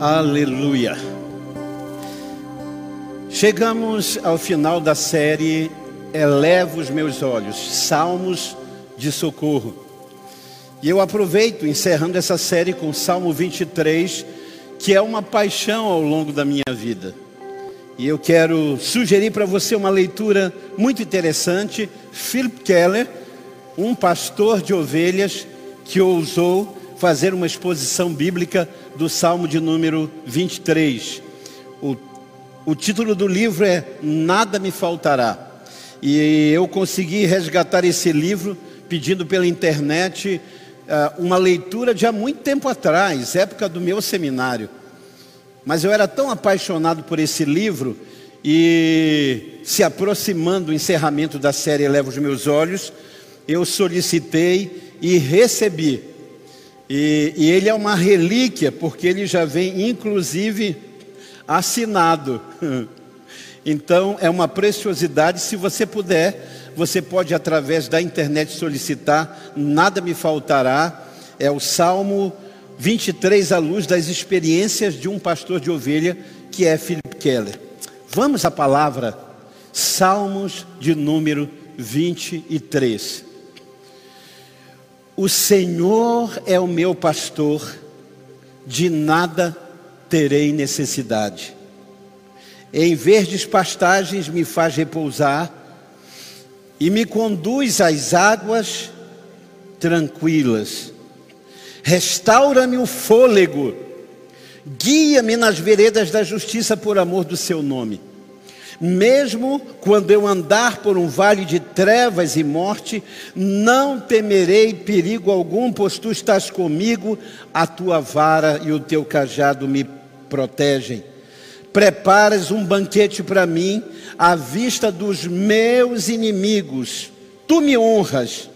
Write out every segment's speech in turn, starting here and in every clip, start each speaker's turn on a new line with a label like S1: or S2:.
S1: Aleluia. Chegamos ao final da série Eleva os meus olhos, Salmos de socorro. E eu aproveito encerrando essa série com Salmo 23, que é uma paixão ao longo da minha vida. E eu quero sugerir para você uma leitura muito interessante. Philip Keller, um pastor de ovelhas que ousou fazer uma exposição bíblica do Salmo de número 23. O, o título do livro é Nada Me Faltará. E eu consegui resgatar esse livro pedindo pela internet uh, uma leitura de há muito tempo atrás, época do meu seminário. Mas eu era tão apaixonado por esse livro e se aproximando do encerramento da série Eleva os Meus Olhos, eu solicitei e recebi e, e ele é uma relíquia, porque ele já vem, inclusive, assinado. Então, é uma preciosidade. Se você puder, você pode, através da internet, solicitar. Nada me faltará. É o Salmo 23, à luz das experiências de um pastor de ovelha, que é Philip Keller. Vamos à palavra, Salmos de número 23. O Senhor é o meu pastor, de nada terei necessidade. Em verdes pastagens me faz repousar e me conduz às águas tranquilas. Restaura-me o fôlego, guia-me nas veredas da justiça por amor do seu nome. Mesmo quando eu andar por um vale de trevas e morte, não temerei perigo algum, pois tu estás comigo, a tua vara e o teu cajado me protegem. Preparas um banquete para mim, à vista dos meus inimigos. Tu me honras,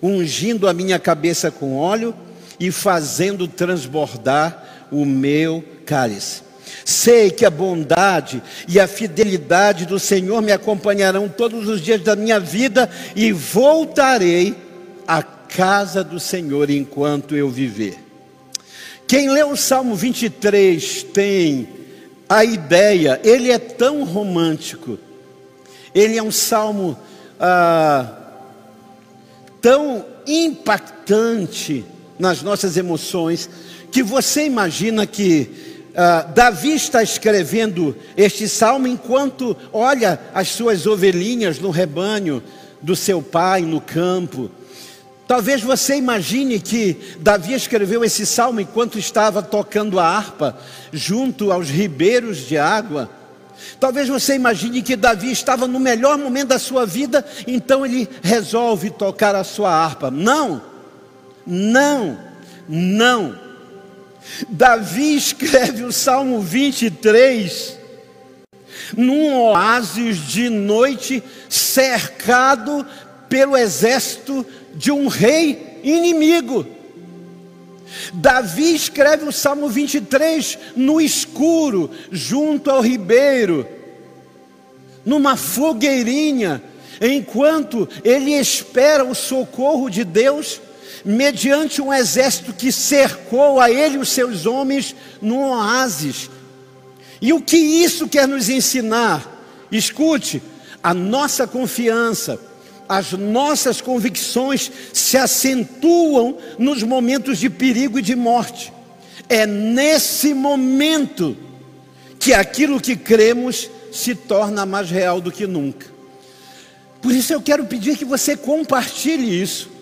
S1: ungindo a minha cabeça com óleo e fazendo transbordar o meu cálice. Sei que a bondade e a fidelidade do Senhor me acompanharão todos os dias da minha vida e voltarei à casa do Senhor enquanto eu viver. Quem lê o Salmo 23 tem a ideia, ele é tão romântico, ele é um salmo ah, tão impactante nas nossas emoções, que você imagina que Uh, Davi está escrevendo este salmo enquanto olha as suas ovelhinhas no rebanho do seu pai no campo. Talvez você imagine que Davi escreveu esse salmo enquanto estava tocando a harpa junto aos ribeiros de água. Talvez você imagine que Davi estava no melhor momento da sua vida, então ele resolve tocar a sua harpa. Não, não, não. Davi escreve o Salmo 23 num oásis de noite cercado pelo exército de um rei inimigo. Davi escreve o Salmo 23 no escuro, junto ao ribeiro, numa fogueirinha, enquanto ele espera o socorro de Deus mediante um exército que cercou a ele e os seus homens no oásis. E o que isso quer nos ensinar? Escute, a nossa confiança, as nossas convicções se acentuam nos momentos de perigo e de morte. É nesse momento que aquilo que cremos se torna mais real do que nunca. Por isso eu quero pedir que você compartilhe isso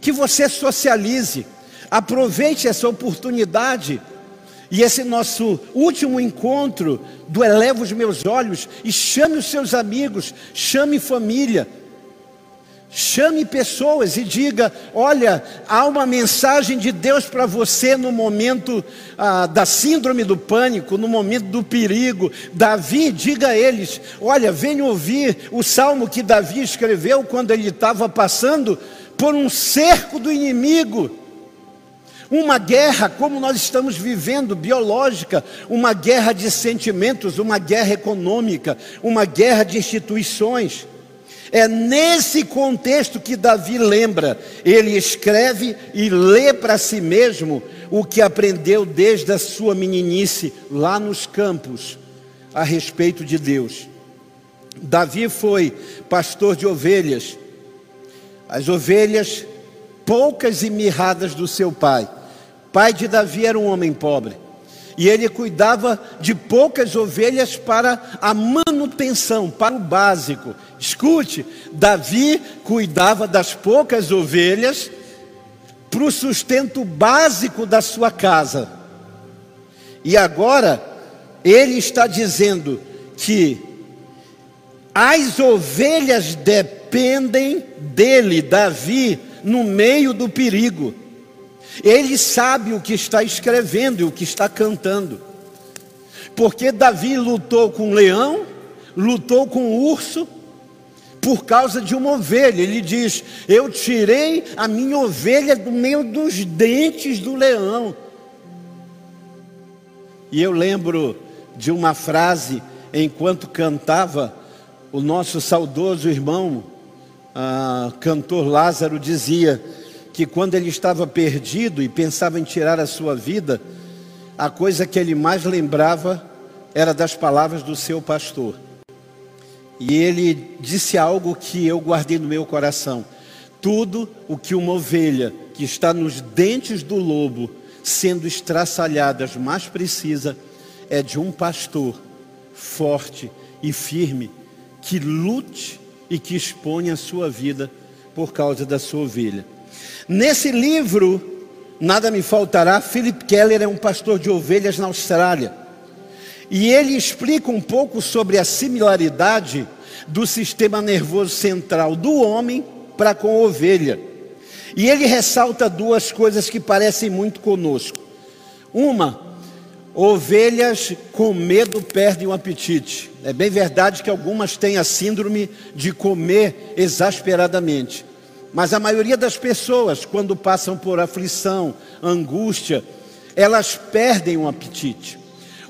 S1: que você socialize, aproveite essa oportunidade e esse nosso último encontro do Eleva os Meus Olhos e chame os seus amigos, chame família, chame pessoas e diga: olha, há uma mensagem de Deus para você no momento ah, da síndrome do pânico, no momento do perigo. Davi, diga a eles: olha, venham ouvir o salmo que Davi escreveu quando ele estava passando por um cerco do inimigo. Uma guerra como nós estamos vivendo, biológica, uma guerra de sentimentos, uma guerra econômica, uma guerra de instituições. É nesse contexto que Davi lembra, ele escreve e lê para si mesmo o que aprendeu desde a sua meninice lá nos campos a respeito de Deus. Davi foi pastor de ovelhas, as ovelhas poucas e mirradas do seu pai. Pai de Davi era um homem pobre. E ele cuidava de poucas ovelhas para a manutenção, para o básico. Escute, Davi cuidava das poucas ovelhas para o sustento básico da sua casa. E agora, ele está dizendo que as ovelhas dependem dele, Davi, no meio do perigo. Ele sabe o que está escrevendo e o que está cantando. Porque Davi lutou com o leão, lutou com o urso, por causa de uma ovelha. Ele diz: Eu tirei a minha ovelha do meio dos dentes do leão. E eu lembro de uma frase enquanto cantava, o nosso saudoso irmão, ah, cantor Lázaro, dizia: que quando ele estava perdido e pensava em tirar a sua vida, a coisa que ele mais lembrava era das palavras do seu pastor. E ele disse algo que eu guardei no meu coração: tudo o que uma ovelha que está nos dentes do lobo, sendo estraçalhadas, mais precisa é de um pastor forte e firme que lute e que exponha a sua vida por causa da sua ovelha. Nesse livro, Nada Me Faltará, Philip Keller é um pastor de ovelhas na Austrália. E ele explica um pouco sobre a similaridade do sistema nervoso central do homem para com a ovelha. E ele ressalta duas coisas que parecem muito conosco. Uma, ovelhas com medo perdem o apetite. É bem verdade que algumas têm a síndrome de comer exasperadamente. Mas a maioria das pessoas, quando passam por aflição, angústia, elas perdem o apetite.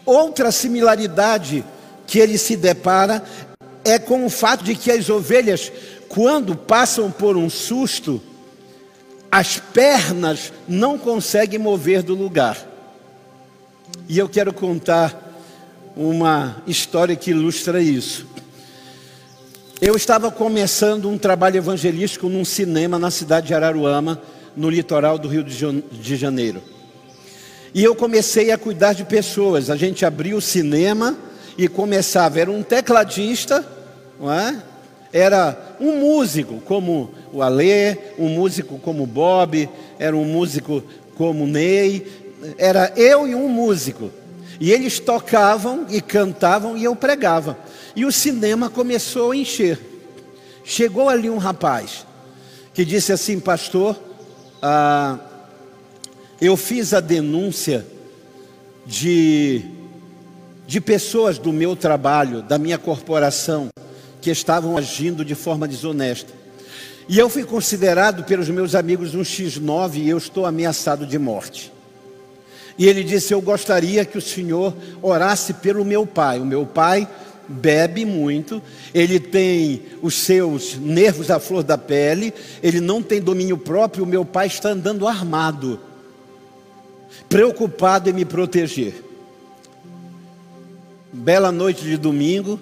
S1: Outra similaridade que ele se depara é com o fato de que as ovelhas, quando passam por um susto, as pernas não conseguem mover do lugar. E eu quero contar uma história que ilustra isso. Eu estava começando um trabalho evangelístico num cinema na cidade de Araruama, no litoral do Rio de Janeiro. E eu comecei a cuidar de pessoas. A gente abriu o cinema e começava. Era um tecladista, não é? era um músico como o Alê, um músico como o Bob, era um músico como o Ney. Era eu e um músico. E eles tocavam e cantavam e eu pregava. E o cinema começou a encher. Chegou ali um rapaz que disse assim, pastor, ah, eu fiz a denúncia de, de pessoas do meu trabalho, da minha corporação, que estavam agindo de forma desonesta. E eu fui considerado pelos meus amigos um X9 e eu estou ameaçado de morte. E ele disse: Eu gostaria que o senhor orasse pelo meu pai. O meu pai bebe muito, ele tem os seus nervos à flor da pele, ele não tem domínio próprio. O meu pai está andando armado, preocupado em me proteger. Bela noite de domingo,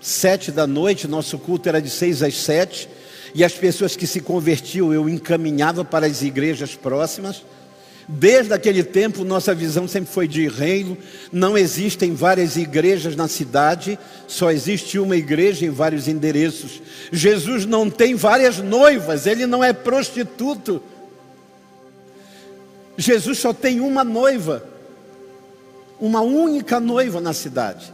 S1: sete da noite, nosso culto era de seis às sete, e as pessoas que se convertiam eu encaminhava para as igrejas próximas. Desde aquele tempo, nossa visão sempre foi de reino. Não existem várias igrejas na cidade, só existe uma igreja em vários endereços. Jesus não tem várias noivas, ele não é prostituto. Jesus só tem uma noiva, uma única noiva na cidade.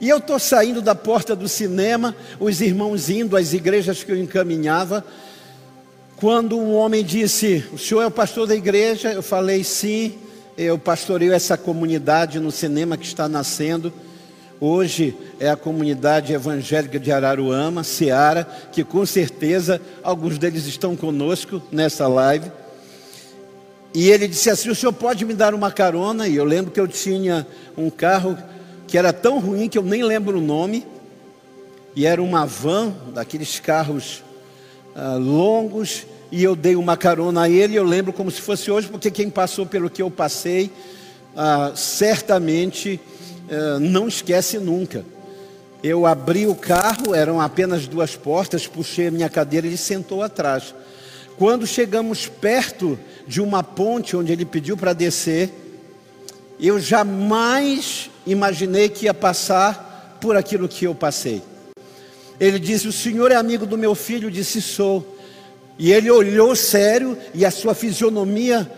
S1: E eu estou saindo da porta do cinema, os irmãos indo às igrejas que eu encaminhava, quando um homem disse: O senhor é o pastor da igreja? Eu falei: Sim, eu pastoreio essa comunidade no cinema que está nascendo. Hoje é a comunidade evangélica de Araruama, Seara, que com certeza alguns deles estão conosco nessa live. E ele disse assim: O senhor pode me dar uma carona? E eu lembro que eu tinha um carro que era tão ruim que eu nem lembro o nome. e era uma van, daqueles carros ah, longos, e eu dei uma carona a ele, eu lembro como se fosse hoje, porque quem passou pelo que eu passei, ah, certamente ah, não esquece nunca. Eu abri o carro, eram apenas duas portas, puxei a minha cadeira e ele sentou atrás. Quando chegamos perto de uma ponte onde ele pediu para descer, eu jamais imaginei que ia passar por aquilo que eu passei. Ele disse: O senhor é amigo do meu filho? Eu disse: Sou. E ele olhou sério e a sua fisionomia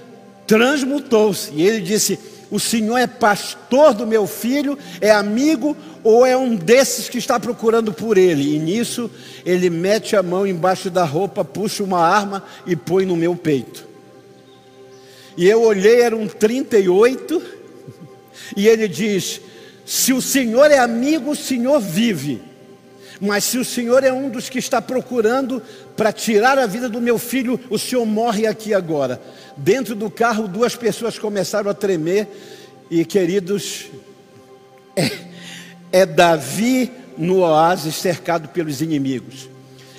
S1: transmutou-se. E ele disse: O senhor é pastor do meu filho? É amigo ou é um desses que está procurando por ele? E nisso ele mete a mão embaixo da roupa, puxa uma arma e põe no meu peito. E eu olhei, era um 38, e ele diz: Se o Senhor é amigo, o Senhor vive. Mas se o Senhor é um dos que está procurando para tirar a vida do meu filho, o Senhor morre aqui agora. Dentro do carro, duas pessoas começaram a tremer, e queridos, é, é Davi no oásis cercado pelos inimigos.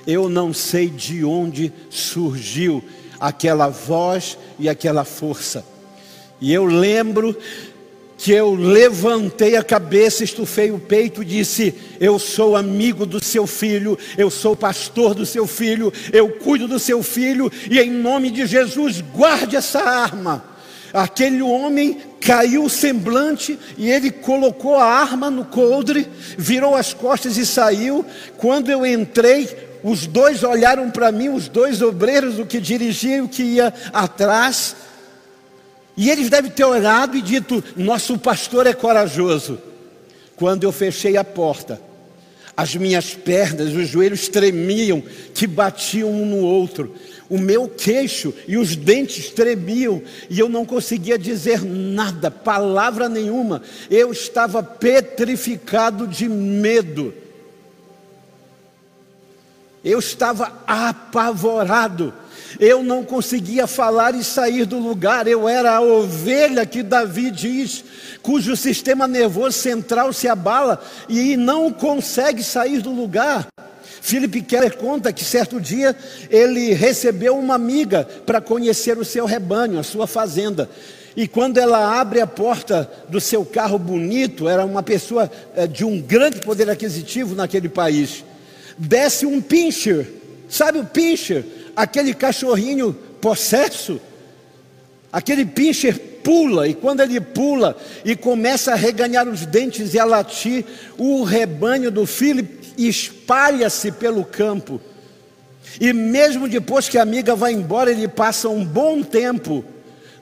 S1: Eu não sei de onde surgiu aquela voz e aquela força. E eu lembro que eu levantei a cabeça, estufei o peito e disse: Eu sou amigo do seu filho, eu sou pastor do seu filho, eu cuido do seu filho, e em nome de Jesus, guarde essa arma. Aquele homem caiu o semblante e ele colocou a arma no coldre, virou as costas e saiu. Quando eu entrei, os dois olharam para mim, os dois obreiros, o que dirigia e o que ia atrás. E eles devem ter olhado e dito: Nosso pastor é corajoso. Quando eu fechei a porta, as minhas pernas, os joelhos tremiam, que batiam um no outro o meu queixo e os dentes tremiam e eu não conseguia dizer nada, palavra nenhuma. Eu estava petrificado de medo. Eu estava apavorado. Eu não conseguia falar e sair do lugar. Eu era a ovelha que Davi diz, cujo sistema nervoso central se abala e não consegue sair do lugar. Philip Keller conta que certo dia ele recebeu uma amiga para conhecer o seu rebanho, a sua fazenda. E quando ela abre a porta do seu carro bonito, era uma pessoa é, de um grande poder aquisitivo naquele país. Desce um pincher, sabe o pincher? Aquele cachorrinho possesso. Aquele pincher pula, e quando ele pula e começa a reganhar os dentes e a latir, o rebanho do Philip espalha-se pelo campo. E mesmo depois que a amiga vai embora, ele passa um bom tempo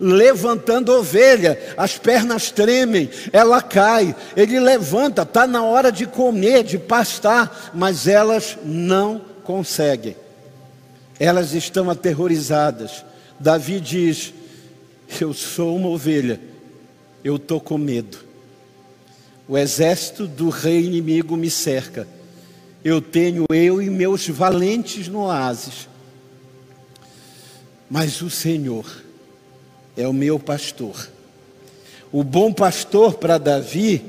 S1: levantando ovelha, as pernas tremem, ela cai, ele levanta, está na hora de comer, de pastar, mas elas não conseguem, elas estão aterrorizadas. Davi diz: Eu sou uma ovelha, eu estou com medo, o exército do rei inimigo me cerca eu tenho eu e meus valentes no oásis. Mas o Senhor é o meu pastor. O bom pastor para Davi,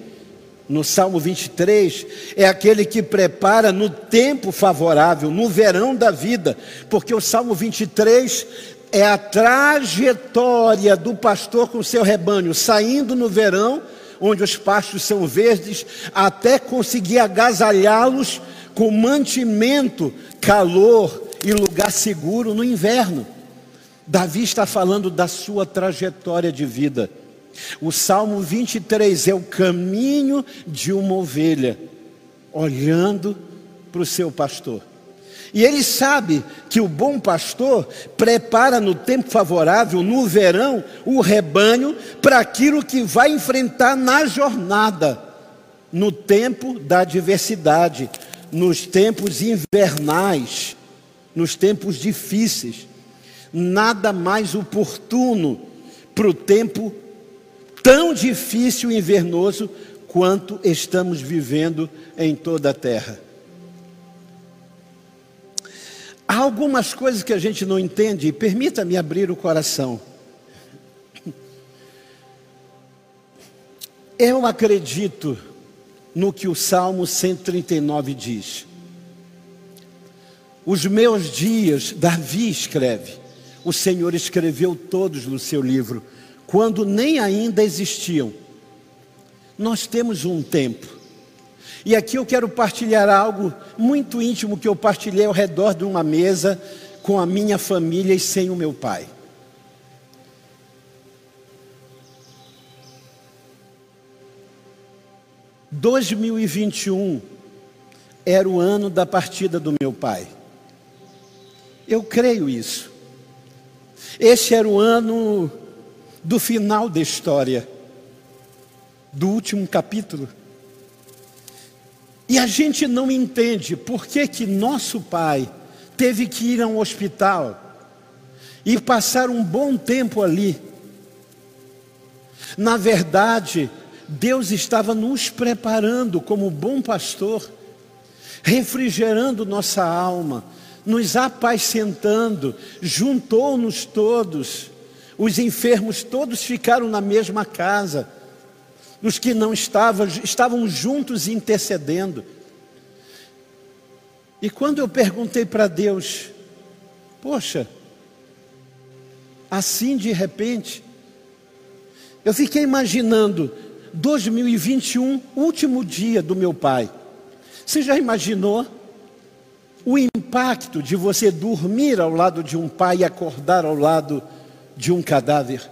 S1: no Salmo 23, é aquele que prepara no tempo favorável, no verão da vida, porque o Salmo 23 é a trajetória do pastor com seu rebanho, saindo no verão, onde os pastos são verdes, até conseguir agasalhá-los com mantimento, calor e lugar seguro no inverno. Davi está falando da sua trajetória de vida. O Salmo 23 é o caminho de uma ovelha, olhando para o seu pastor. E ele sabe que o bom pastor prepara no tempo favorável, no verão, o rebanho para aquilo que vai enfrentar na jornada, no tempo da adversidade, nos tempos invernais, nos tempos difíceis, nada mais oportuno para o tempo tão difícil e invernoso quanto estamos vivendo em toda a terra. Há algumas coisas que a gente não entende, e permita-me abrir o coração. Eu acredito no que o Salmo 139 diz. Os meus dias, Davi escreve, o Senhor escreveu todos no seu livro, quando nem ainda existiam. Nós temos um tempo. E aqui eu quero partilhar algo muito íntimo que eu partilhei ao redor de uma mesa com a minha família e sem o meu pai. Dois mil e vinte e um era o ano da partida do meu pai. Eu creio isso. Esse era o ano do final da história, do último capítulo. E a gente não entende por que, que nosso pai teve que ir a um hospital e passar um bom tempo ali. Na verdade, Deus estava nos preparando como bom pastor, refrigerando nossa alma, nos apacentando, juntou-nos todos. Os enfermos todos ficaram na mesma casa. Os que não estavam, estavam juntos intercedendo. E quando eu perguntei para Deus, poxa, assim de repente, eu fiquei imaginando 2021, último dia do meu pai. Você já imaginou o impacto de você dormir ao lado de um pai e acordar ao lado de um cadáver?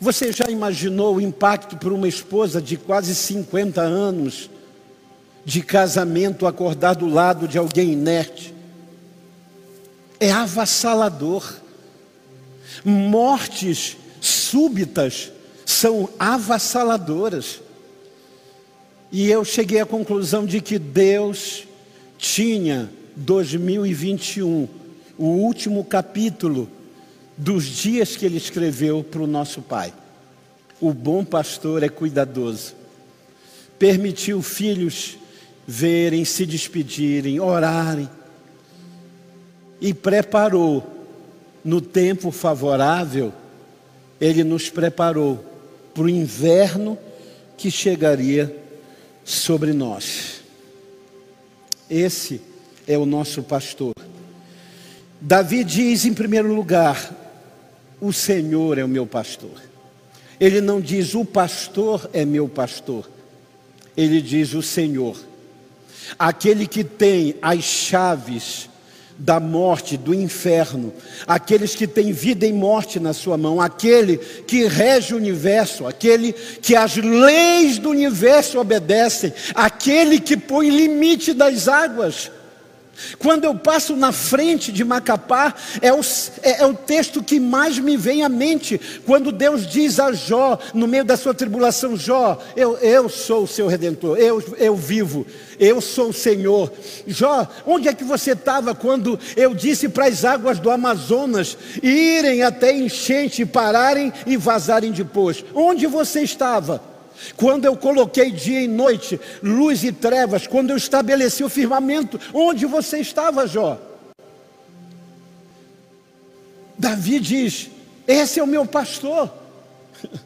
S1: Você já imaginou o impacto para uma esposa de quase 50 anos de casamento acordar do lado de alguém inerte. É avassalador. Mortes súbitas são avassaladoras. E eu cheguei à conclusão de que Deus tinha 2021, o último capítulo dos dias que ele escreveu para o nosso Pai. O bom pastor é cuidadoso. Permitiu filhos verem, se despedirem, orarem. E preparou, no tempo favorável, Ele nos preparou para o inverno que chegaria sobre nós. Esse é o nosso pastor. Davi diz em primeiro lugar: O Senhor é o meu pastor. Ele não diz o pastor é meu pastor. Ele diz o Senhor aquele que tem as chaves da morte, do inferno, aqueles que têm vida e morte na sua mão, aquele que rege o universo, aquele que as leis do universo obedecem, aquele que põe limite das águas. Quando eu passo na frente de Macapá, é o, é, é o, texto que mais me vem à mente. Quando Deus diz a Jó, no meio da sua tribulação: Jó, eu, eu sou o seu redentor, eu, eu vivo, eu sou o Senhor. Jó, onde é que você estava quando eu disse para as águas do Amazonas irem até enchente, pararem e vazarem depois? Onde você estava? Quando eu coloquei dia e noite, luz e trevas, quando eu estabeleci o firmamento, onde você estava, Jó? Davi diz: Esse é o meu pastor.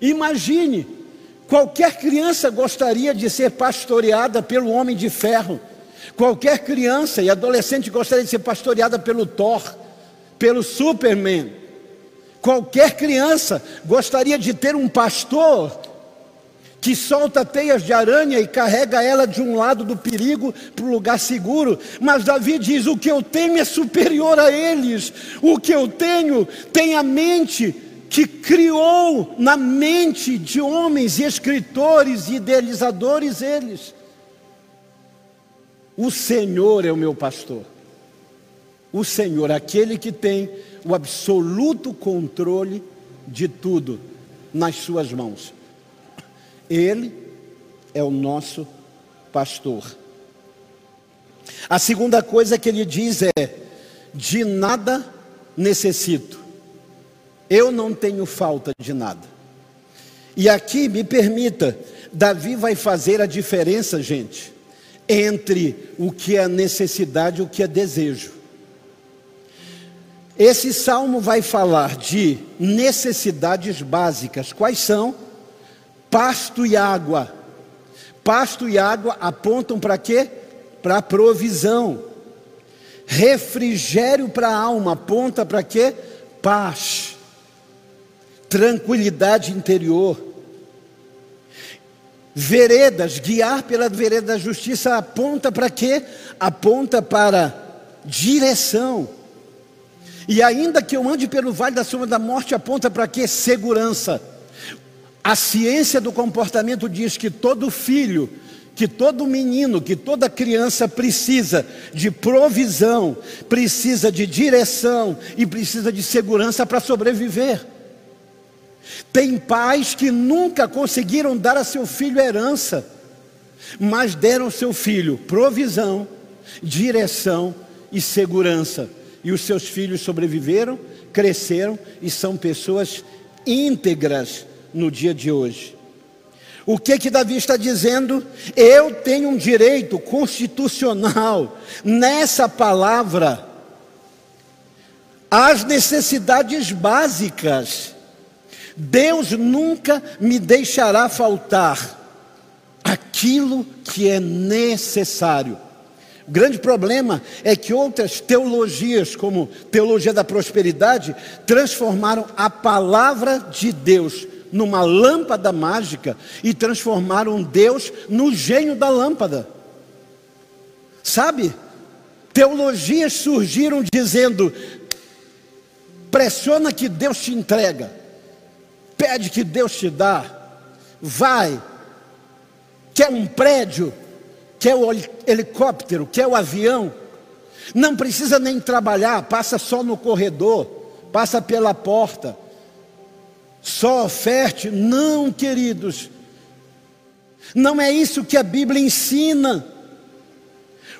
S1: Imagine, qualquer criança gostaria de ser pastoreada pelo homem de ferro. Qualquer criança e adolescente gostaria de ser pastoreada pelo Thor, pelo Superman. Qualquer criança gostaria de ter um pastor que solta teias de aranha e carrega ela de um lado do perigo para o lugar seguro. Mas Davi diz: O que eu tenho é superior a eles. O que eu tenho tem a mente que criou na mente de homens e escritores e idealizadores eles. O Senhor é o meu pastor. O Senhor, aquele que tem o absoluto controle de tudo nas suas mãos. Ele é o nosso pastor. A segunda coisa que ele diz é: de nada necessito. Eu não tenho falta de nada. E aqui me permita, Davi vai fazer a diferença, gente, entre o que é necessidade e o que é desejo. Esse salmo vai falar de necessidades básicas. Quais são? Pasto e água. Pasto e água apontam para quê? Para provisão. Refrigério para a alma, aponta para quê? Paz, tranquilidade interior. Veredas, guiar pela vereda da justiça, aponta para quê? Aponta para direção. E ainda que eu ande pelo vale da sombra da morte, aponta para quê? Segurança. A ciência do comportamento diz que todo filho, que todo menino, que toda criança precisa de provisão, precisa de direção e precisa de segurança para sobreviver. Tem pais que nunca conseguiram dar a seu filho herança, mas deram ao seu filho provisão, direção e segurança. E os seus filhos sobreviveram, cresceram e são pessoas íntegras no dia de hoje. O que que Davi está dizendo? Eu tenho um direito constitucional nessa palavra as necessidades básicas. Deus nunca me deixará faltar aquilo que é necessário. O grande problema é que outras teologias, como teologia da prosperidade, transformaram a palavra de Deus numa lâmpada mágica e transformaram Deus no gênio da lâmpada. Sabe? Teologias surgiram dizendo: pressiona que Deus te entrega, pede que Deus te dá, vai, quer um prédio, quer o helicóptero, quer o avião, não precisa nem trabalhar, passa só no corredor, passa pela porta só oferte. Não, queridos. Não é isso que a Bíblia ensina.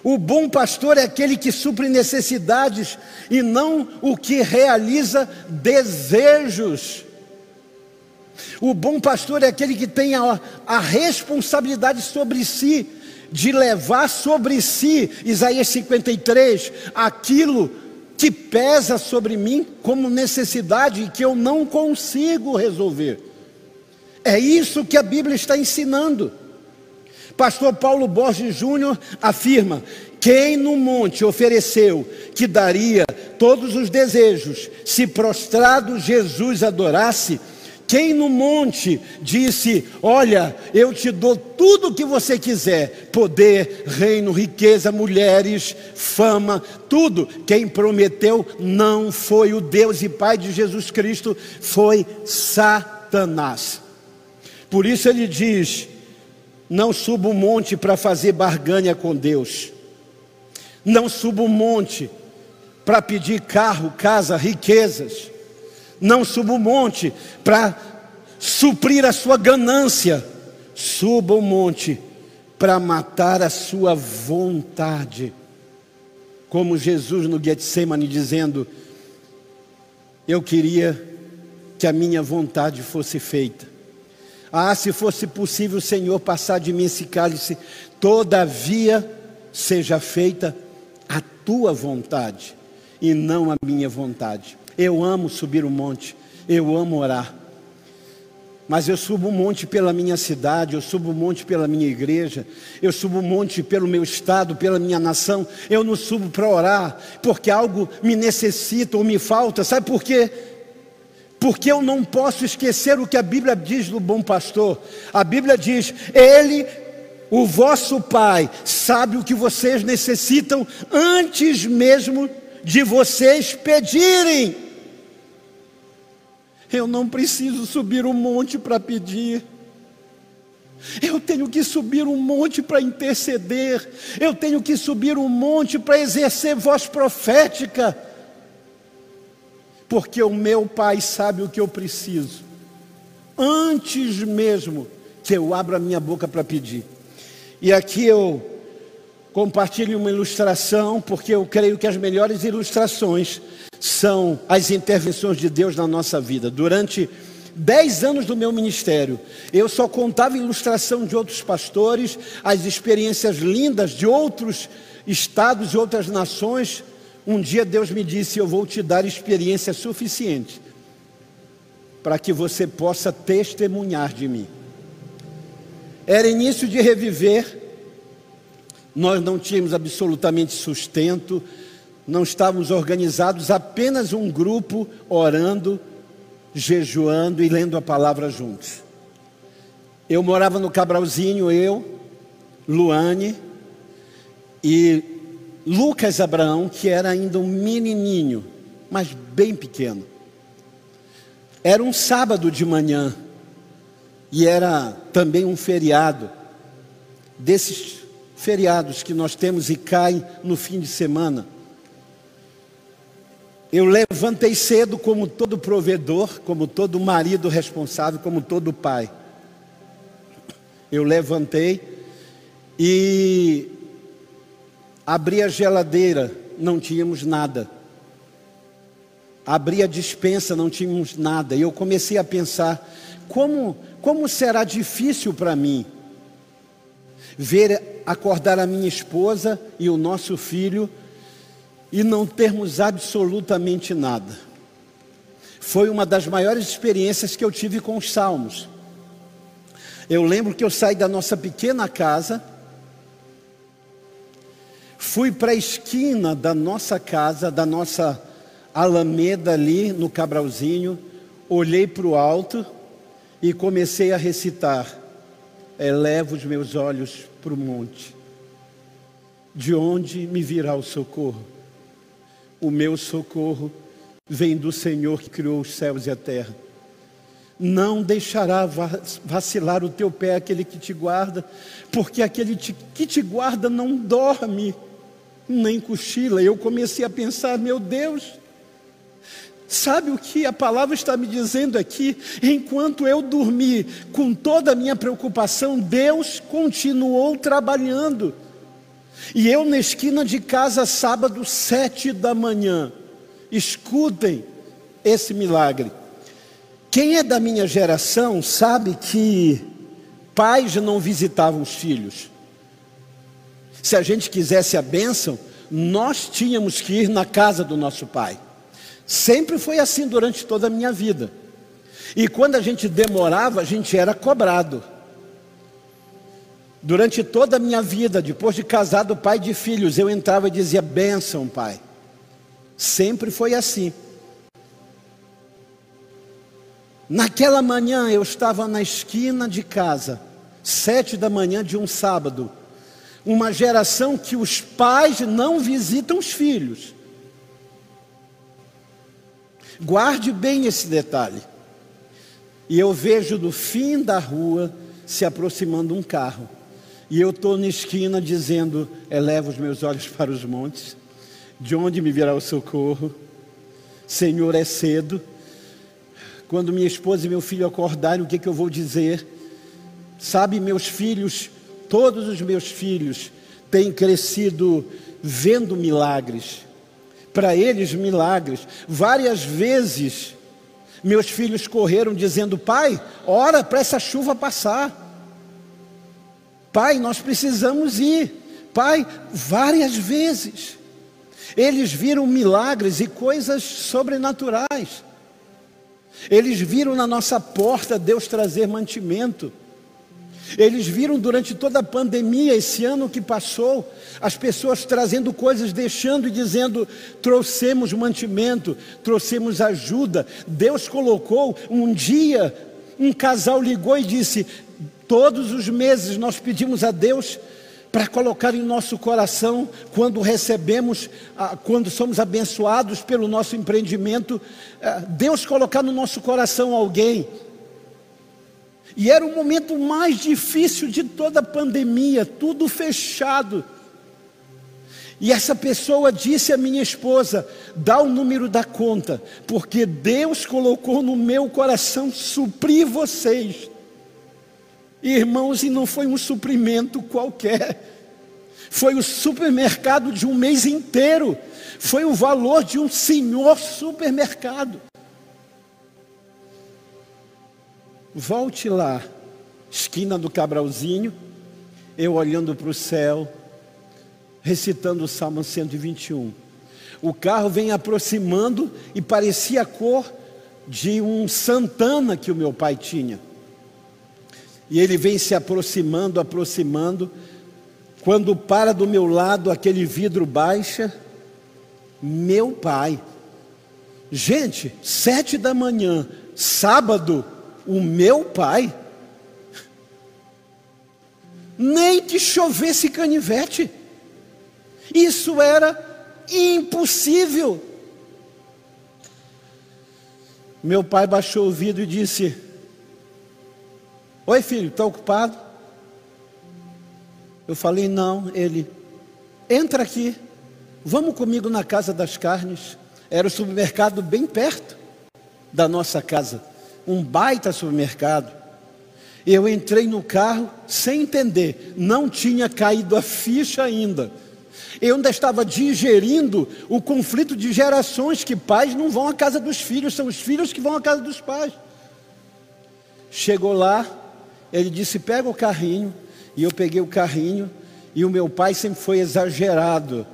S1: O bom pastor é aquele que supre necessidades e não o que realiza desejos. O bom pastor é aquele que tem a, a responsabilidade sobre si, de levar sobre si, Isaías 53, aquilo que pesa sobre mim como necessidade e que eu não consigo resolver. É isso que a Bíblia está ensinando. Pastor Paulo Borges Júnior afirma: quem no monte ofereceu que daria todos os desejos, se prostrado Jesus adorasse, quem no monte disse: Olha, eu te dou tudo o que você quiser: poder, reino, riqueza, mulheres, fama, tudo. Quem prometeu não foi o Deus e Pai de Jesus Cristo, foi Satanás. Por isso ele diz: Não suba o monte para fazer barganha com Deus, não suba o monte para pedir carro, casa, riquezas não suba o monte para suprir a sua ganância, suba o monte para matar a sua vontade. Como Jesus no Getsemane dizendo: Eu queria que a minha vontade fosse feita. Ah, se fosse possível, Senhor, passar de mim esse cálice, todavia seja feita a tua vontade e não a minha vontade. Eu amo subir o monte, eu amo orar. Mas eu subo um monte pela minha cidade, eu subo um monte pela minha igreja, eu subo um monte pelo meu estado, pela minha nação. Eu não subo para orar porque algo me necessita ou me falta. Sabe por quê? Porque eu não posso esquecer o que a Bíblia diz do bom pastor. A Bíblia diz: Ele, o vosso Pai, sabe o que vocês necessitam antes mesmo de vocês pedirem. Eu não preciso subir um monte para pedir. Eu tenho que subir um monte para interceder. Eu tenho que subir um monte para exercer voz profética. Porque o meu Pai sabe o que eu preciso. Antes mesmo que eu abra minha boca para pedir. E aqui eu compartilho uma ilustração, porque eu creio que as melhores ilustrações são as intervenções de Deus na nossa vida. Durante dez anos do meu ministério, eu só contava ilustração de outros pastores, as experiências lindas de outros estados e outras nações. Um dia Deus me disse: Eu vou te dar experiência suficiente para que você possa testemunhar de mim. Era início de reviver nós não tínhamos absolutamente sustento, não estávamos organizados, apenas um grupo orando, jejuando e lendo a palavra juntos. Eu morava no Cabralzinho, eu, Luane e Lucas Abraão, que era ainda um menininho, mas bem pequeno. Era um sábado de manhã e era também um feriado, desses feriados que nós temos e caem no fim de semana. Eu levantei cedo, como todo provedor, como todo marido responsável, como todo pai. Eu levantei e abri a geladeira, não tínhamos nada. Abri a dispensa, não tínhamos nada. E eu comecei a pensar: como, como será difícil para mim ver acordar a minha esposa e o nosso filho e não termos absolutamente nada. Foi uma das maiores experiências que eu tive com os salmos. Eu lembro que eu saí da nossa pequena casa, fui para a esquina da nossa casa, da nossa alameda ali no Cabralzinho, olhei para o alto e comecei a recitar: Eleva os meus olhos para o monte, de onde me virá o socorro? O meu socorro vem do Senhor que criou os céus e a terra. Não deixará vacilar o teu pé aquele que te guarda, porque aquele que te guarda não dorme, nem cochila. Eu comecei a pensar, meu Deus, Sabe o que a palavra está me dizendo aqui? Enquanto eu dormi com toda a minha preocupação, Deus continuou trabalhando. E eu na esquina de casa, sábado, sete da manhã. Escutem esse milagre. Quem é da minha geração sabe que pais não visitavam os filhos. Se a gente quisesse a bênção, nós tínhamos que ir na casa do nosso pai. Sempre foi assim durante toda a minha vida. E quando a gente demorava, a gente era cobrado. Durante toda a minha vida, depois de casado, pai de filhos, eu entrava e dizia: Benção, pai. Sempre foi assim. Naquela manhã eu estava na esquina de casa, sete da manhã de um sábado. Uma geração que os pais não visitam os filhos. Guarde bem esse detalhe. E eu vejo do fim da rua se aproximando um carro. E eu estou na esquina dizendo: eleva os meus olhos para os montes, de onde me virá o socorro? Senhor, é cedo. Quando minha esposa e meu filho acordarem, o que, que eu vou dizer? Sabe, meus filhos, todos os meus filhos têm crescido vendo milagres. Para eles, milagres. Várias vezes, meus filhos correram dizendo: Pai, ora para essa chuva passar. Pai, nós precisamos ir. Pai, várias vezes. Eles viram milagres e coisas sobrenaturais. Eles viram na nossa porta Deus trazer mantimento. Eles viram durante toda a pandemia, esse ano que passou, as pessoas trazendo coisas, deixando e dizendo: trouxemos mantimento, trouxemos ajuda. Deus colocou um dia, um casal ligou e disse: Todos os meses nós pedimos a Deus para colocar em nosso coração, quando recebemos, quando somos abençoados pelo nosso empreendimento, eh, Deus colocar no nosso coração alguém. E era o momento mais difícil de toda a pandemia, tudo fechado. E essa pessoa disse à minha esposa: dá o número da conta, porque Deus colocou no meu coração suprir vocês. Irmãos, e não foi um suprimento qualquer, foi o supermercado de um mês inteiro, foi o valor de um senhor supermercado. Volte lá, esquina do Cabralzinho, eu olhando para o céu, recitando o Salmo 121. O carro vem aproximando e parecia a cor de um Santana que o meu pai tinha. E ele vem se aproximando, aproximando. Quando para do meu lado, aquele vidro baixa Meu pai. Gente, sete da manhã, sábado, o meu pai. Nem que chovesse canivete. Isso era impossível. Meu pai baixou o vidro e disse: Oi, filho, está ocupado? Eu falei: Não. Ele, entra aqui, vamos comigo na casa das carnes. Era o supermercado bem perto da nossa casa, um baita supermercado. Eu entrei no carro sem entender, não tinha caído a ficha ainda. Eu ainda estava digerindo o conflito de gerações que pais não vão à casa dos filhos, são os filhos que vão à casa dos pais. Chegou lá, ele disse: pega o carrinho, e eu peguei o carrinho, e o meu pai sempre foi exagerado.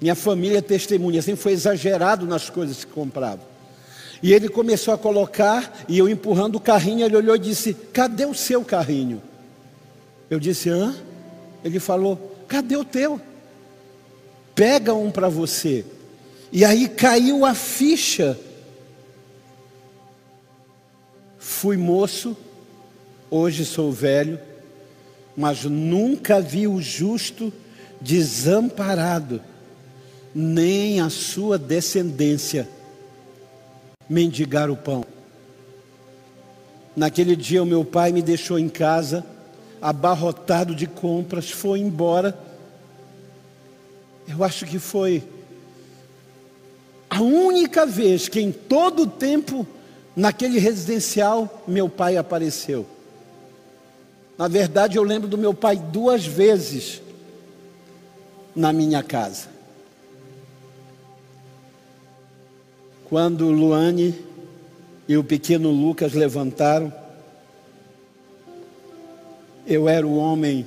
S1: Minha família testemunha, sempre foi exagerado nas coisas que comprava. E ele começou a colocar, e eu empurrando o carrinho, ele olhou e disse: Cadê o seu carrinho? Eu disse: Hã? Ele falou: Cadê o teu? Pega um para você. E aí caiu a ficha. Fui moço, hoje sou velho, mas nunca vi o justo desamparado, nem a sua descendência mendigar o pão. Naquele dia, o meu pai me deixou em casa, abarrotado de compras, foi embora. Eu acho que foi a única vez que em todo o tempo, naquele residencial, meu pai apareceu. Na verdade, eu lembro do meu pai duas vezes na minha casa. Quando Luane e o pequeno Lucas levantaram, eu era o homem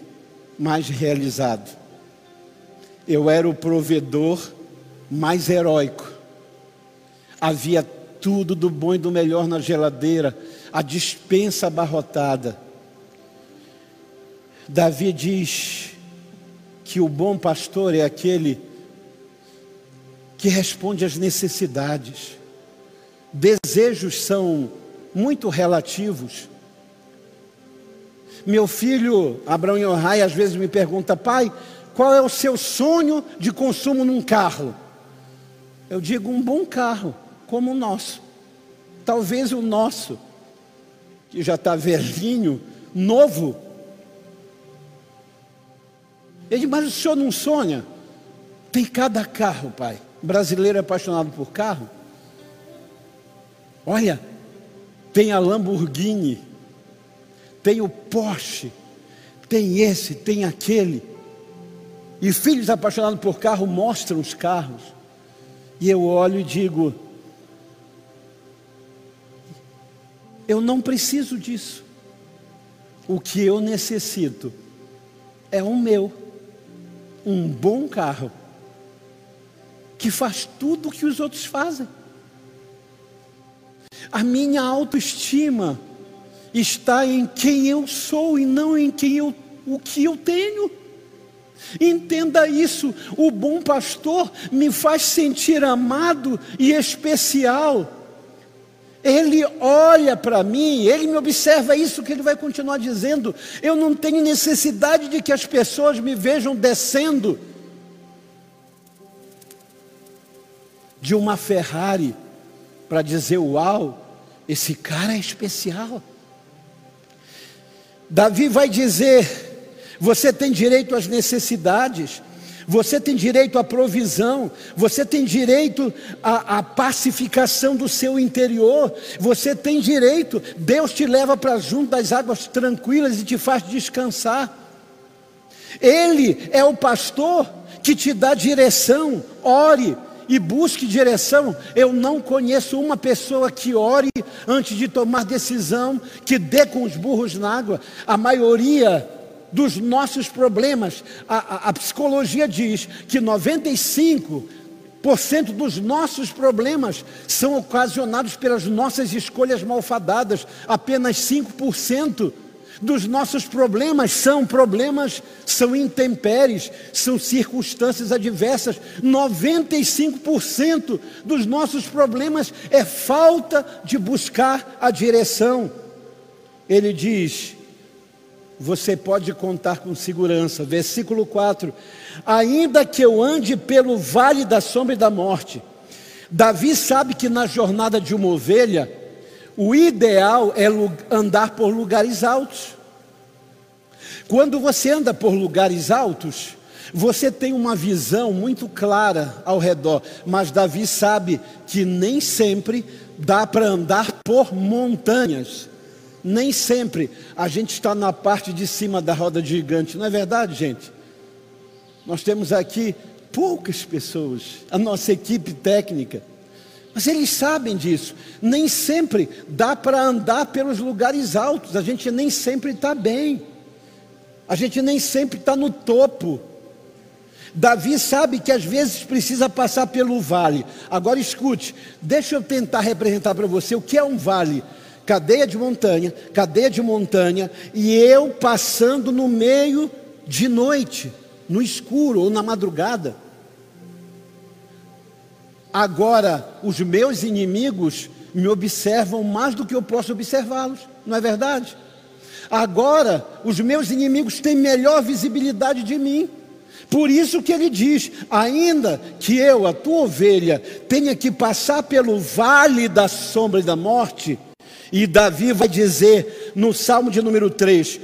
S1: mais realizado. Eu era o provedor mais heróico. Havia tudo do bom e do melhor na geladeira, a dispensa abarrotada. Davi diz que o bom pastor é aquele que responde às necessidades. Desejos são muito relativos. Meu filho Abraão Yohai às vezes me pergunta, pai, qual é o seu sonho de consumo num carro? Eu digo, um bom carro, como o nosso. Talvez o nosso, que já está velhinho, novo, ele diz, mas o senhor não sonha? Tem cada carro, pai. Brasileiro é apaixonado por carro. Olha, tem a Lamborghini, tem o Porsche, tem esse, tem aquele. E filhos apaixonados por carro mostram os carros. E eu olho e digo: eu não preciso disso. O que eu necessito é o meu um bom carro que faz tudo o que os outros fazem. A minha autoestima está em quem eu sou e não em quem eu, o que eu tenho. Entenda isso, o bom pastor me faz sentir amado e especial. Ele olha para mim, ele me observa isso que ele vai continuar dizendo. Eu não tenho necessidade de que as pessoas me vejam descendo de uma Ferrari para dizer: Uau, esse cara é especial. Davi vai dizer: Você tem direito às necessidades, você tem direito à provisão, você tem direito à, à, pacificação do seu interior, você tem direito, Deus te leva para junto das águas tranquilas e te faz descansar. Ele é o pastor que te dá direção, ore e busque direção. Eu não conheço uma pessoa que ore antes de tomar decisão, que dê com os burros na água. A maioria dos nossos problemas. A, a, a psicologia diz que 95% dos nossos problemas são ocasionados pelas nossas escolhas malfadadas, apenas 5% dos nossos problemas são problemas, são intempéries, são circunstâncias adversas. 95% dos nossos problemas é falta de buscar a direção. Ele diz: você pode contar com segurança. Versículo 4: Ainda que eu ande pelo vale da sombra e da morte, Davi sabe que na jornada de uma ovelha, o ideal é andar por lugares altos. Quando você anda por lugares altos, você tem uma visão muito clara ao redor, mas Davi sabe que nem sempre dá para andar por montanhas. Nem sempre a gente está na parte de cima da roda gigante, não é verdade, gente? Nós temos aqui poucas pessoas, a nossa equipe técnica. Mas eles sabem disso. Nem sempre dá para andar pelos lugares altos, a gente nem sempre está bem, a gente nem sempre está no topo. Davi sabe que às vezes precisa passar pelo vale. Agora escute, deixa eu tentar representar para você o que é um vale. Cadeia de montanha, cadeia de montanha, e eu passando no meio de noite no escuro ou na madrugada. Agora, os meus inimigos me observam mais do que eu posso observá-los, não é verdade? Agora, os meus inimigos têm melhor visibilidade de mim. Por isso que ele diz: ainda que eu, a tua ovelha, tenha que passar pelo vale da sombra e da morte, e Davi vai dizer no Salmo de número 3: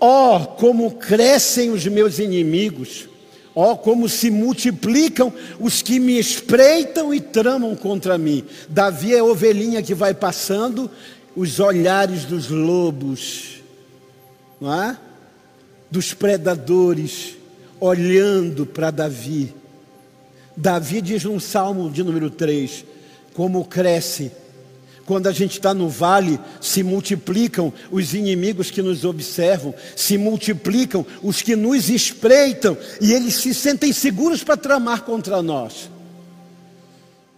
S1: Ó, oh, como crescem os meus inimigos, ó, oh, como se multiplicam os que me espreitam e tramam contra mim. Davi é ovelhinha que vai passando, os olhares dos lobos, não é? Dos predadores, olhando para Davi. Davi diz no Salmo de número 3: como cresce quando a gente está no vale, se multiplicam os inimigos que nos observam, se multiplicam os que nos espreitam e eles se sentem seguros para tramar contra nós.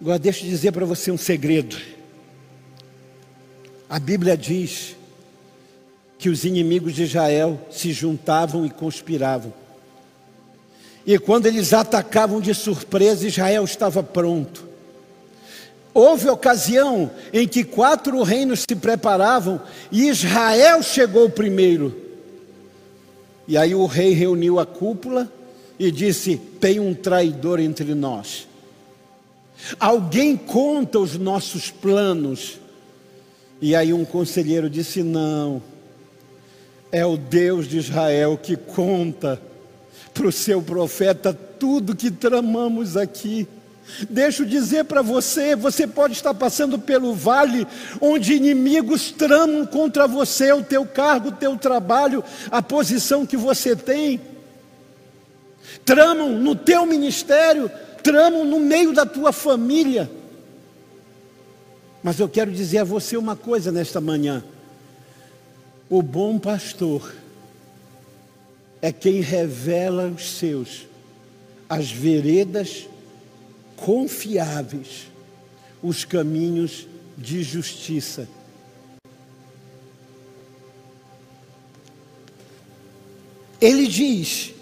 S1: Agora, deixa eu dizer para você um segredo. A Bíblia diz que os inimigos de Israel se juntavam e conspiravam. E quando eles atacavam de surpresa, Israel estava pronto. Houve ocasião em que quatro reinos se preparavam e Israel chegou primeiro. E aí o rei reuniu a cúpula e disse: Tem um traidor entre nós. Alguém conta os nossos planos. E aí um conselheiro disse: Não, é o Deus de Israel que conta para o seu profeta tudo que tramamos aqui. Deixa eu dizer para você: você pode estar passando pelo vale onde inimigos tramam contra você, o teu cargo, o teu trabalho, a posição que você tem, tramam no teu ministério, tramam no meio da tua família. Mas eu quero dizer a você uma coisa nesta manhã: o bom pastor é quem revela os seus, as veredas confiáveis os caminhos de justiça. Ele diz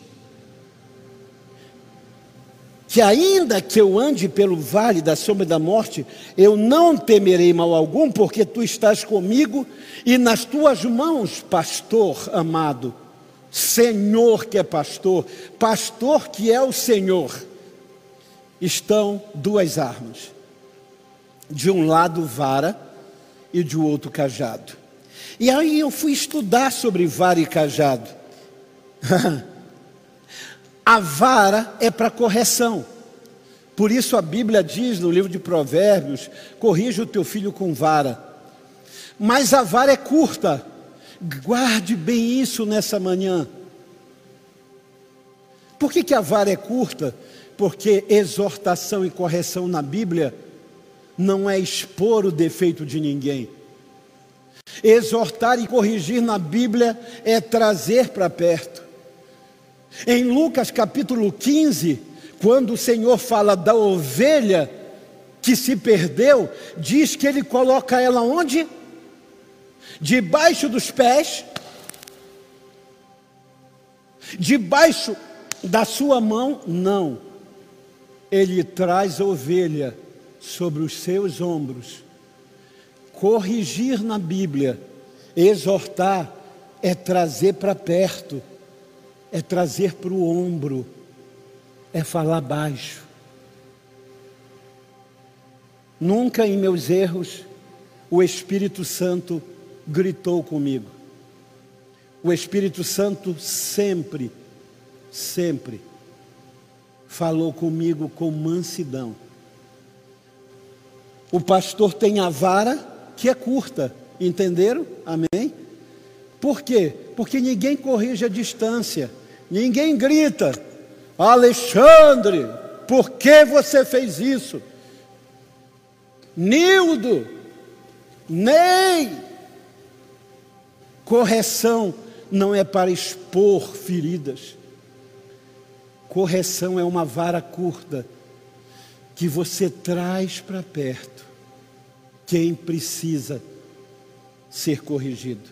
S1: que ainda que eu ande pelo vale da sombra da morte, eu não temerei mal algum, porque tu estás comigo e nas tuas mãos, pastor amado, Senhor que é pastor, pastor que é o Senhor estão duas armas. De um lado, vara e de outro, cajado. E aí eu fui estudar sobre vara e cajado. a vara é para correção. Por isso a Bíblia diz no livro de Provérbios: corrija o teu filho com vara. Mas a vara é curta. Guarde bem isso nessa manhã. Por que, que a vara é curta? Porque exortação e correção na Bíblia não é expor o defeito de ninguém. Exortar e corrigir na Bíblia é trazer para perto. Em Lucas capítulo 15, quando o Senhor fala da ovelha que se perdeu, diz que ele coloca ela onde? Debaixo dos pés Debaixo da sua mão, não. Ele traz a ovelha sobre os seus ombros. Corrigir na Bíblia, exortar, é trazer para perto, é trazer para o ombro, é falar baixo. Nunca em meus erros o Espírito Santo gritou comigo. O Espírito Santo sempre, sempre falou comigo com mansidão. O pastor tem a vara que é curta, entenderam? Amém? Por quê? Porque ninguém corrige a distância, ninguém grita, Alexandre, por que você fez isso? Nildo, Ney, correção não é para expor feridas, correção é uma vara curta que você traz para perto quem precisa ser corrigido.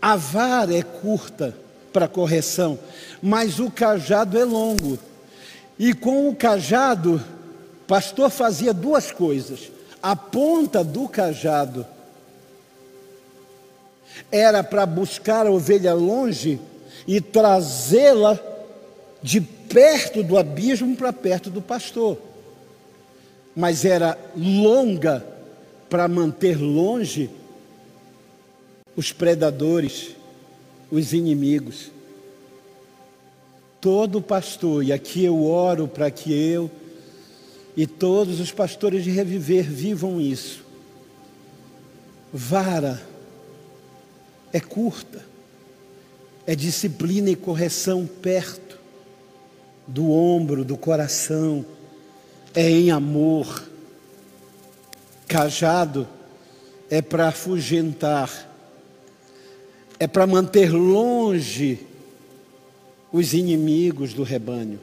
S1: A vara é curta para correção, mas o cajado é longo. E com o cajado, pastor fazia duas coisas. A ponta do cajado era para buscar a ovelha longe e trazê-la de perto do abismo para perto do pastor. Mas era longa para manter longe os predadores, os inimigos. Todo pastor, e aqui eu oro para que eu e todos os pastores de reviver vivam isso. Vara é curta, é disciplina e correção perto do ombro, do coração, é em amor. Cajado é para afugentar é para manter longe os inimigos do rebanho.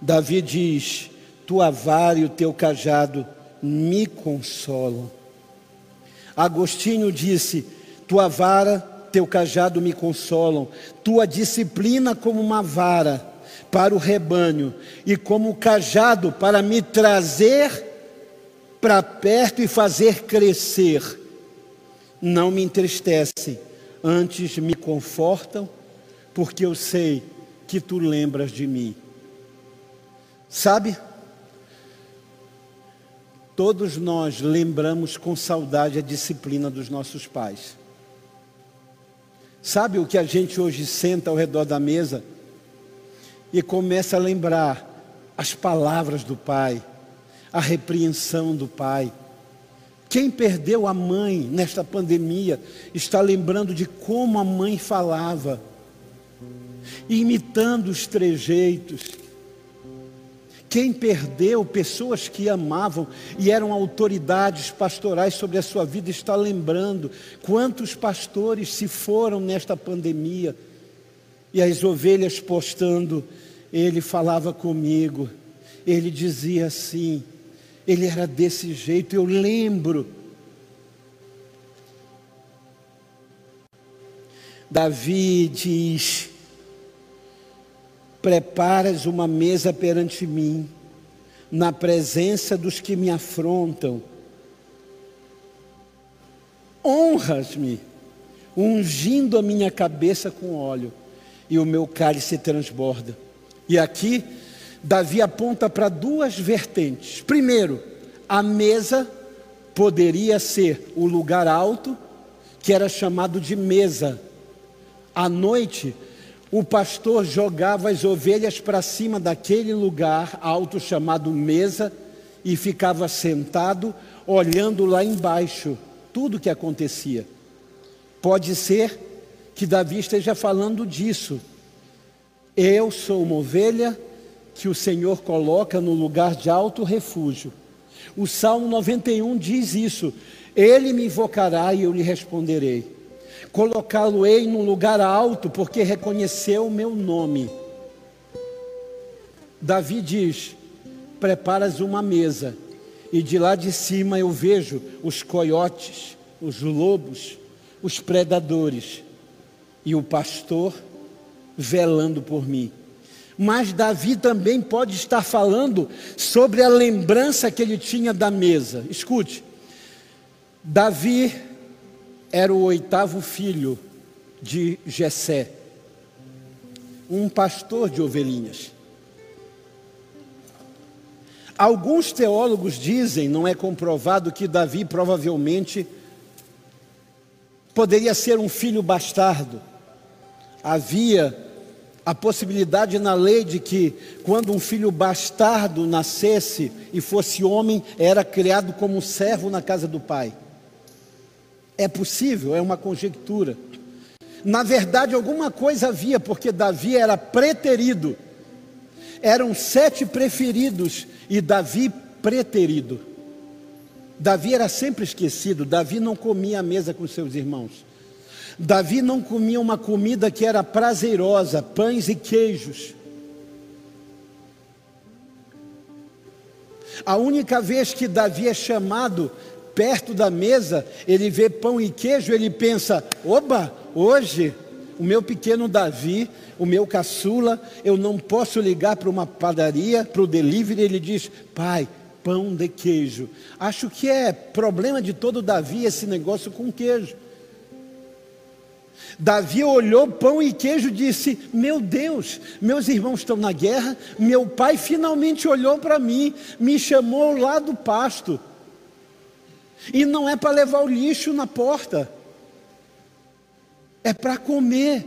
S1: Davi diz: Tua vara e o teu cajado me consolam. Agostinho disse: Tua vara, teu cajado me consolam. Tua disciplina como uma vara para o rebanho e como cajado para me trazer para perto e fazer crescer. Não me entristece antes me confortam, porque eu sei que tu lembras de mim. Sabe? Todos nós lembramos com saudade a disciplina dos nossos pais. Sabe o que a gente hoje senta ao redor da mesa e começa a lembrar as palavras do pai, a repreensão do pai quem perdeu a mãe nesta pandemia está lembrando de como a mãe falava, imitando os trejeitos. Quem perdeu pessoas que amavam e eram autoridades pastorais sobre a sua vida está lembrando quantos pastores se foram nesta pandemia e as ovelhas postando, ele falava comigo, ele dizia assim: ele era desse jeito, eu lembro. Davi diz: Preparas uma mesa perante mim, na presença dos que me afrontam. Honras-me, ungindo a minha cabeça com óleo, e o meu cálice transborda. E aqui Davi aponta para duas vertentes. Primeiro, a mesa poderia ser o lugar alto, que era chamado de mesa. À noite, o pastor jogava as ovelhas para cima daquele lugar alto chamado mesa e ficava sentado olhando lá embaixo tudo o que acontecia. Pode ser que Davi esteja falando disso. Eu sou uma ovelha que o Senhor coloca no lugar de alto refúgio. O Salmo 91 diz isso: Ele me invocará e eu lhe responderei. Colocá-lo-ei num lugar alto, porque reconheceu o meu nome. Davi diz: Preparas uma mesa, e de lá de cima eu vejo os coiotes, os lobos, os predadores, e o pastor velando por mim. Mas Davi também pode estar falando sobre a lembrança que ele tinha da mesa. Escute, Davi era o oitavo filho de Jessé, um pastor de ovelhinhas. Alguns teólogos dizem, não é comprovado, que Davi provavelmente poderia ser um filho bastardo. Havia a possibilidade na lei de que, quando um filho bastardo nascesse e fosse homem, era criado como um servo na casa do pai. É possível, é uma conjectura. Na verdade, alguma coisa havia, porque Davi era preterido. Eram sete preferidos e Davi preterido. Davi era sempre esquecido, Davi não comia à mesa com seus irmãos. Davi não comia uma comida que era prazerosa, pães e queijos. A única vez que Davi é chamado perto da mesa, ele vê pão e queijo, ele pensa: oba, hoje o meu pequeno Davi, o meu caçula, eu não posso ligar para uma padaria, para o delivery, ele diz: pai, pão de queijo. Acho que é problema de todo Davi esse negócio com queijo. Davi olhou pão e queijo e disse: Meu Deus, meus irmãos estão na guerra. Meu pai finalmente olhou para mim, me chamou lá do pasto. E não é para levar o lixo na porta, é para comer.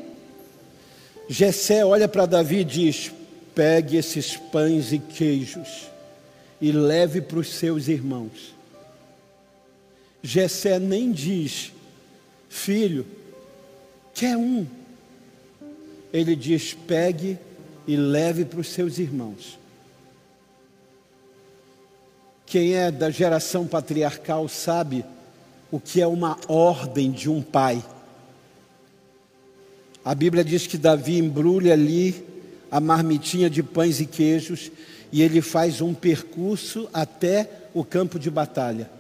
S1: Jessé olha para Davi e diz: Pegue esses pães e queijos e leve para os seus irmãos. Jessé nem diz, filho, quer um. Ele diz: pegue e leve para os seus irmãos. Quem é da geração patriarcal sabe o que é uma ordem de um pai. A Bíblia diz que Davi embrulha ali a marmitinha de pães e queijos e ele faz um percurso até o campo de batalha.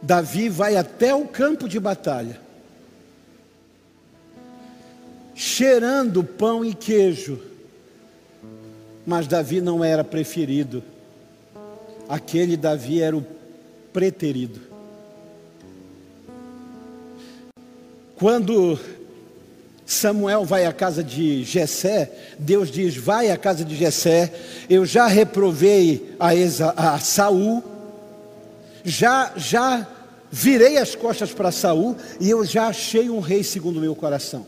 S1: Davi vai até o campo de batalha, cheirando pão e queijo, mas Davi não era preferido, aquele Davi era o preterido. Quando Samuel vai à casa de Jessé, Deus diz: "Vai à casa de Jessé. Eu já reprovei a, Esa, a Saul, já já virei as costas para Saul e eu já achei um rei segundo o meu coração."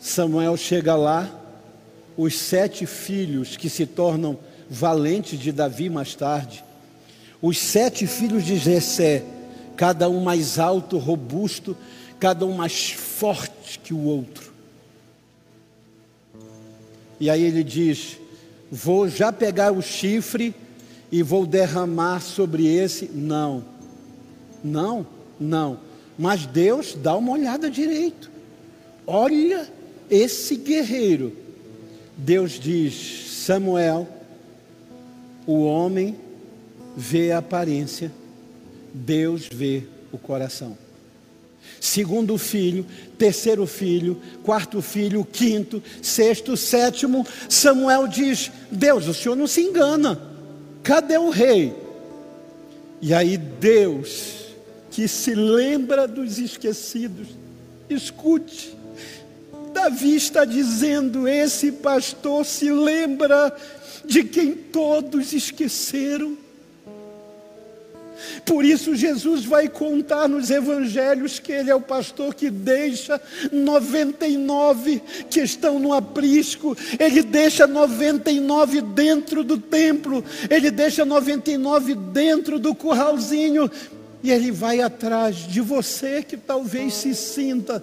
S1: Samuel chega lá, os sete filhos que se tornam valentes de Davi mais tarde, os sete filhos de Jessé cada um mais alto, robusto, cada um mais forte que o outro. E aí ele diz: Vou já pegar o chifre e vou derramar sobre esse. Não, não, não. Mas Deus dá uma olhada direito. Olha esse guerreiro. Deus diz: Samuel, o homem vê a aparência Deus vê o coração. Segundo filho, terceiro filho, quarto filho, quinto, sexto, sétimo, Samuel diz: Deus, o senhor não se engana, cadê o rei? E aí Deus, que se lembra dos esquecidos, escute, Davi está dizendo: esse pastor se lembra de quem todos esqueceram. Por isso, Jesus vai contar nos evangelhos que Ele é o pastor que deixa 99 que estão no aprisco, Ele deixa 99 dentro do templo, Ele deixa 99 dentro do curralzinho, e Ele vai atrás de você que talvez se sinta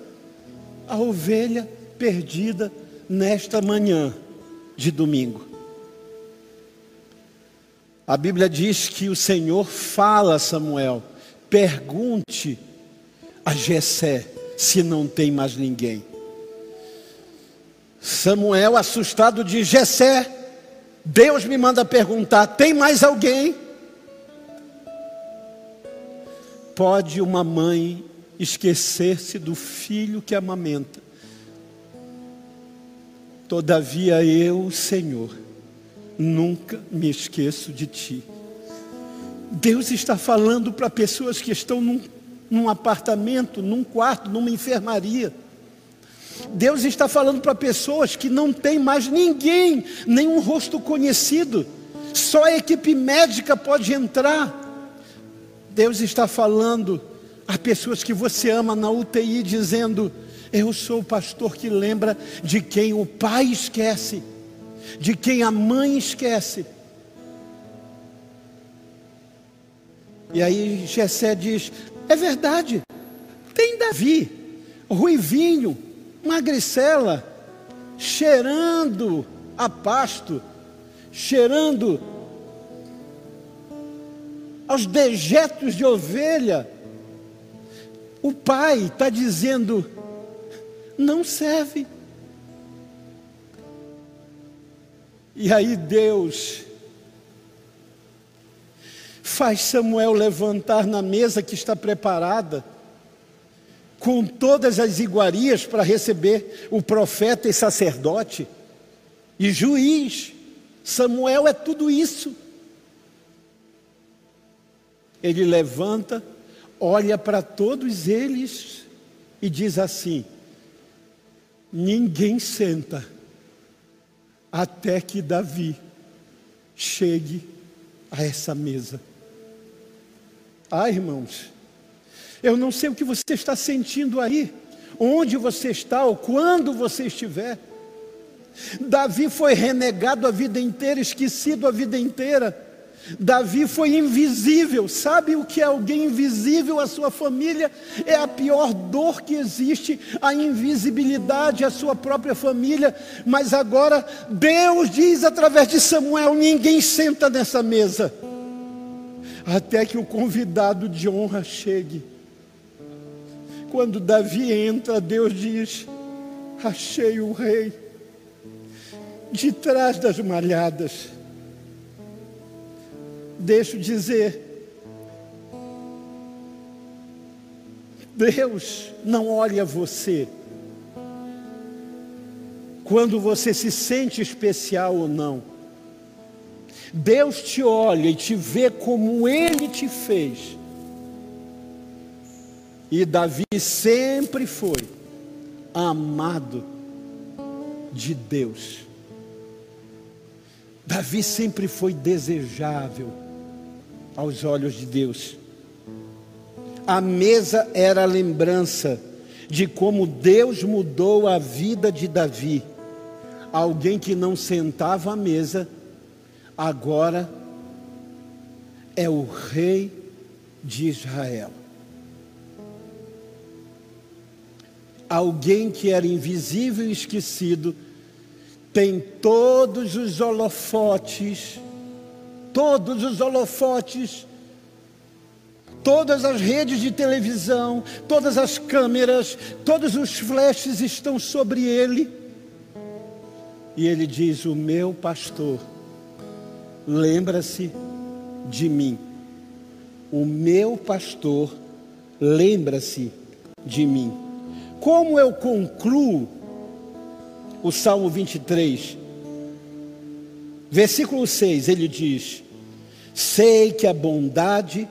S1: a ovelha perdida nesta manhã de domingo. A Bíblia diz que o Senhor fala a Samuel: pergunte a Jessé se não tem mais ninguém. Samuel, assustado, diz: Jessé, Deus me manda perguntar: tem mais alguém? Pode uma mãe esquecer-se do filho que amamenta. Todavia eu, Senhor, nunca me esqueço de ti. Deus está falando para pessoas que estão num, num apartamento, num quarto, numa enfermaria. Deus está falando para pessoas que não tem mais ninguém, nenhum rosto conhecido, só a equipe médica pode entrar. Deus está falando a pessoas que você ama na UTI, dizendo: Eu sou o pastor que lembra de quem o pai esquece, de quem a mãe esquece. E aí Jessé diz: É verdade, tem Davi, ruivinho, magricela, cheirando a pasto, cheirando aos dejetos de ovelha. O pai está dizendo: não serve. E aí Deus faz Samuel levantar na mesa que está preparada, com todas as iguarias para receber o profeta e sacerdote, e juiz. Samuel é tudo isso. Ele levanta, olha para todos eles e diz assim: Ninguém senta até que Davi chegue a essa mesa. Ah, irmãos, eu não sei o que você está sentindo aí, onde você está ou quando você estiver. Davi foi renegado a vida inteira, esquecido a vida inteira. Davi foi invisível. Sabe o que é alguém invisível à sua família? É a pior dor que existe, a invisibilidade à sua própria família. Mas agora Deus diz através de Samuel: ninguém senta nessa mesa, até que o convidado de honra chegue. Quando Davi entra, Deus diz: achei o rei de trás das malhadas deixo dizer, Deus não olha você quando você se sente especial ou não. Deus te olha e te vê como Ele te fez. E Davi sempre foi amado de Deus. Davi sempre foi desejável aos olhos de Deus. A mesa era a lembrança de como Deus mudou a vida de Davi. Alguém que não sentava à mesa, agora é o rei de Israel. Alguém que era invisível e esquecido, tem todos os holofotes todos os holofotes, todas as redes de televisão, todas as câmeras, todos os flashes estão sobre ele. E ele diz: O meu pastor, lembra-se de mim. O meu pastor, lembra-se de mim. Como eu concluo o Salmo 23? Versículo 6, ele diz: Sei que a bondade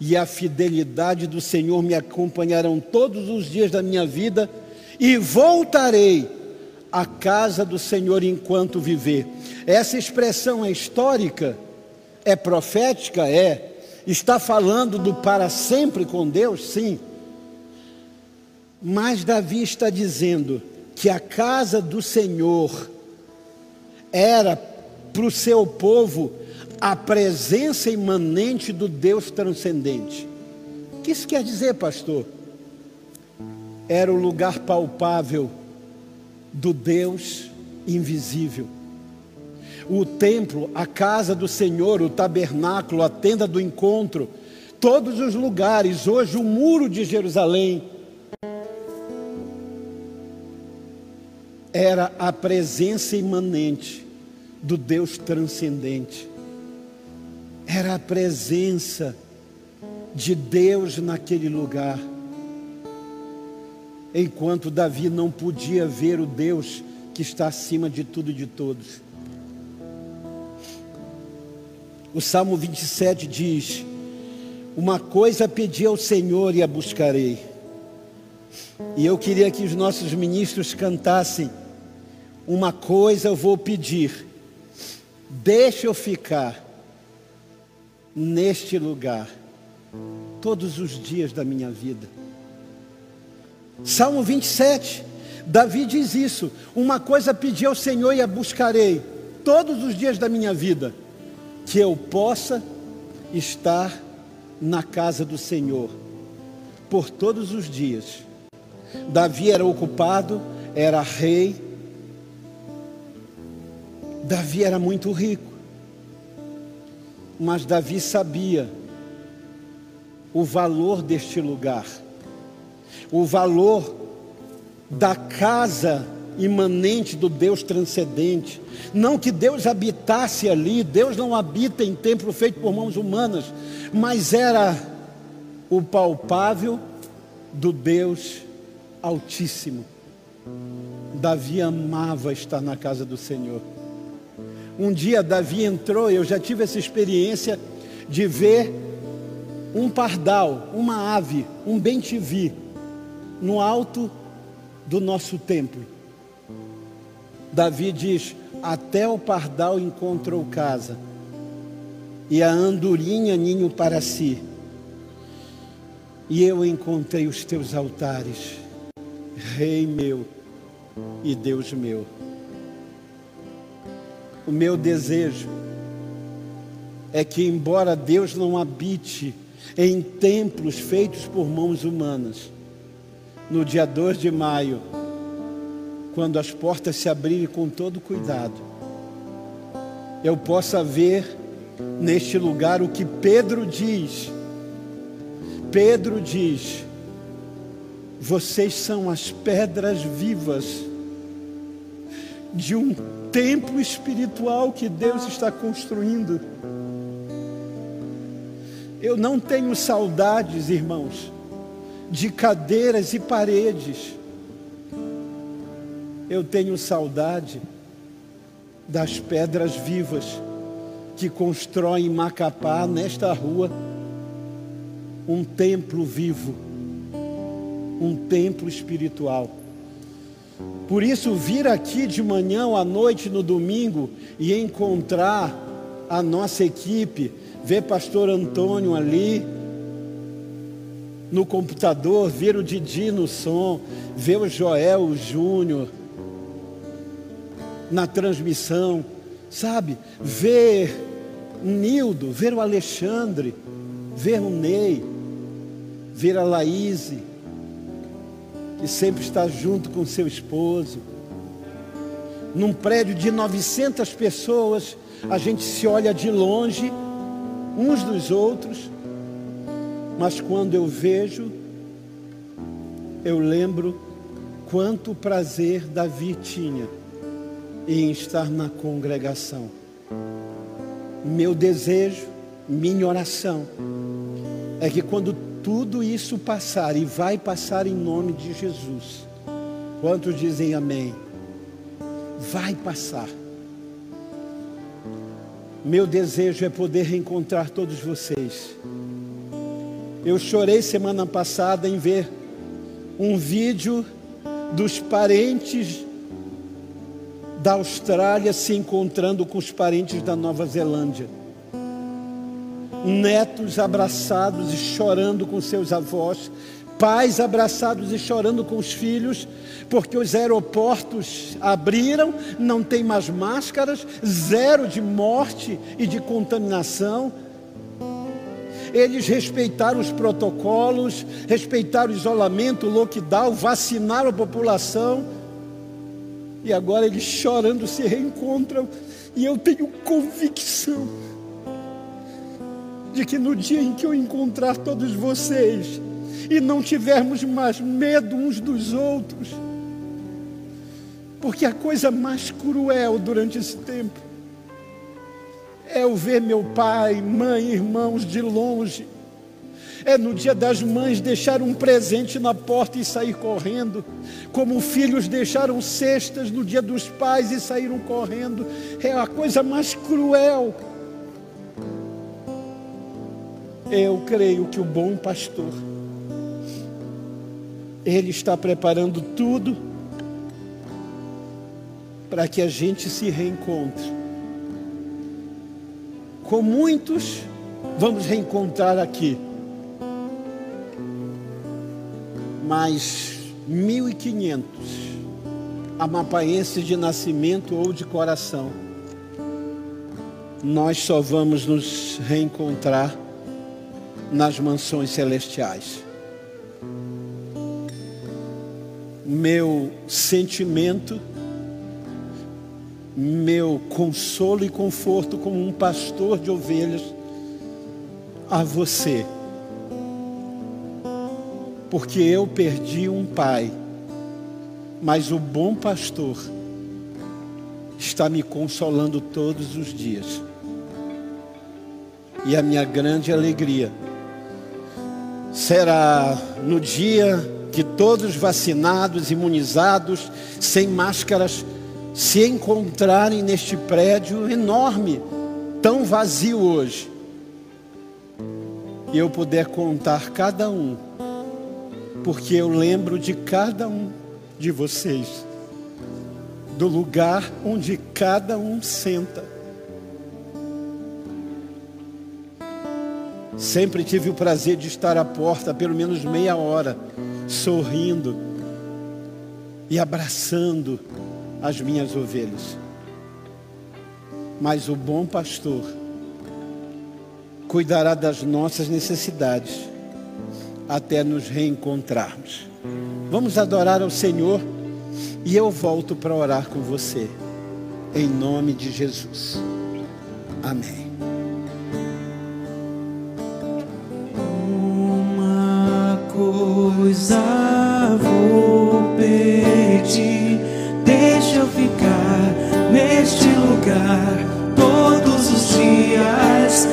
S1: e a fidelidade do Senhor me acompanharão todos os dias da minha vida e voltarei à casa do Senhor enquanto viver. Essa expressão é histórica, é profética, é. Está falando do para sempre com Deus? Sim. Mas Davi está dizendo que a casa do Senhor era para o seu povo a presença imanente do Deus transcendente. O que isso quer dizer, pastor? Era o lugar palpável do Deus invisível. O templo, a casa do Senhor, o tabernáculo, a tenda do encontro, todos os lugares, hoje o muro de Jerusalém, era a presença imanente do Deus transcendente. Era a presença de Deus naquele lugar. enquanto Davi não podia ver o Deus que está acima de tudo e de todos. O Salmo 27 diz: Uma coisa pedi ao Senhor e a buscarei. E eu queria que os nossos ministros cantassem: Uma coisa eu vou pedir, deixa eu ficar neste lugar todos os dias da minha vida. Salmo 27, Davi diz isso: Uma coisa pedi ao Senhor e a buscarei todos os dias da minha vida, que eu possa estar na casa do Senhor por todos os dias. Davi era ocupado, era rei. Davi era muito rico. Mas Davi sabia o valor deste lugar, o valor da casa imanente do Deus transcendente. Não que Deus habitasse ali, Deus não habita em templo feito por mãos humanas, mas era o palpável do Deus Altíssimo. Davi amava estar na casa do Senhor. Um dia Davi entrou, eu já tive essa experiência de ver um pardal, uma ave, um bem-te-vi, no alto do nosso templo. Davi diz: Até o pardal encontrou casa, e a andorinha ninho para si. E eu encontrei os teus altares, Rei meu e Deus meu o meu desejo é que, embora Deus não habite em templos feitos por mãos humanas, no dia 2 de maio, quando as portas se abrirem com todo cuidado, eu possa ver neste lugar o que Pedro diz. Pedro diz: vocês são as pedras vivas de um templo espiritual que Deus está construindo. Eu não tenho saudades, irmãos, de cadeiras e paredes. Eu tenho saudade das pedras vivas que constroem em Macapá, nesta rua, um templo vivo, um templo espiritual. Por isso, vir aqui de manhã à noite no domingo e encontrar a nossa equipe, ver pastor Antônio ali no computador, ver o Didi no som, ver o Joel, o Júnior na transmissão, sabe? Ver Nildo, ver o Alexandre, ver o Ney, ver a Laíse, que sempre está junto com seu esposo. Num prédio de 900 pessoas, a gente se olha de longe, uns dos outros, mas quando eu vejo, eu lembro quanto prazer Davi tinha em estar na congregação. Meu desejo, minha oração, é que quando tudo isso passar, e vai passar em nome de Jesus. Quantos dizem amém? Vai passar. Meu desejo é poder reencontrar todos vocês. Eu chorei semana passada em ver um vídeo dos parentes da Austrália se encontrando com os parentes da Nova Zelândia netos abraçados e chorando com seus avós, pais abraçados e chorando com os filhos, porque os aeroportos abriram, não tem mais máscaras, zero de morte e de contaminação. Eles respeitaram os protocolos, respeitaram o isolamento, o lockdown, vacinaram a população. E agora eles chorando se reencontram. E eu tenho convicção de que no dia em que eu encontrar todos vocês e não tivermos mais medo uns dos outros, porque a coisa mais cruel durante esse tempo é eu ver meu pai, mãe, irmãos de longe, é no dia das mães deixar um presente na porta e sair correndo, como filhos deixaram cestas no dia dos pais e saíram correndo, é a coisa mais cruel. Eu creio que o bom pastor, ele está preparando tudo para que a gente se reencontre. Com muitos, vamos reencontrar aqui. Mas 1.500 amapaenses de nascimento ou de coração, nós só vamos nos reencontrar nas mansões celestiais. Meu sentimento, meu consolo e conforto como um pastor de ovelhas a você, porque eu perdi um pai, mas o bom pastor está me consolando todos os dias. E a minha grande alegria será no dia que todos vacinados, imunizados, sem máscaras, se encontrarem neste prédio enorme, tão vazio hoje, e eu puder contar cada um, porque eu lembro de cada um de vocês, do lugar onde cada um senta Sempre tive o prazer de estar à porta pelo menos meia hora, sorrindo e abraçando as minhas ovelhas. Mas o bom pastor cuidará das nossas necessidades até nos reencontrarmos. Vamos adorar ao Senhor e eu volto para orar com você, em nome de Jesus. Amém.
S2: Coisa vou pedir. Deixa eu ficar neste lugar todos os dias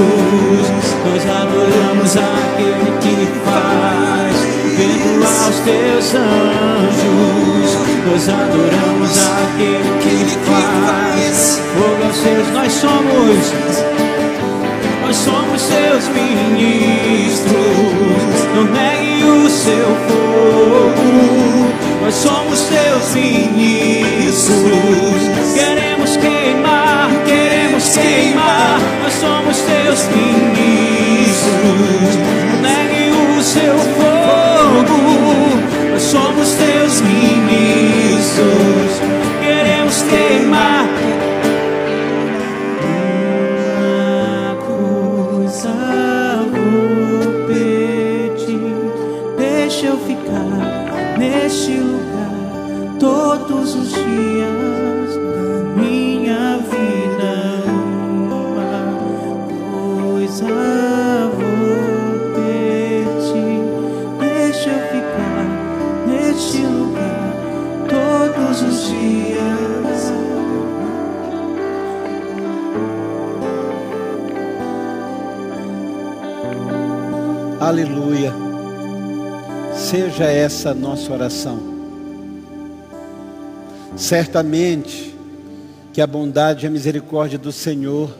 S2: Jesus, nós adoramos aquele que faz vento aos teus anjos. Nós adoramos aquele que faz fogo aos. Nós somos, nós somos seus ministros. Não negue o seu fogo. Nós somos seus ministros nos queimar, nós somos teus ministros. Negue o seu fogo, nós somos teus ministros.
S1: Essa nossa oração. Certamente que a bondade e a misericórdia do Senhor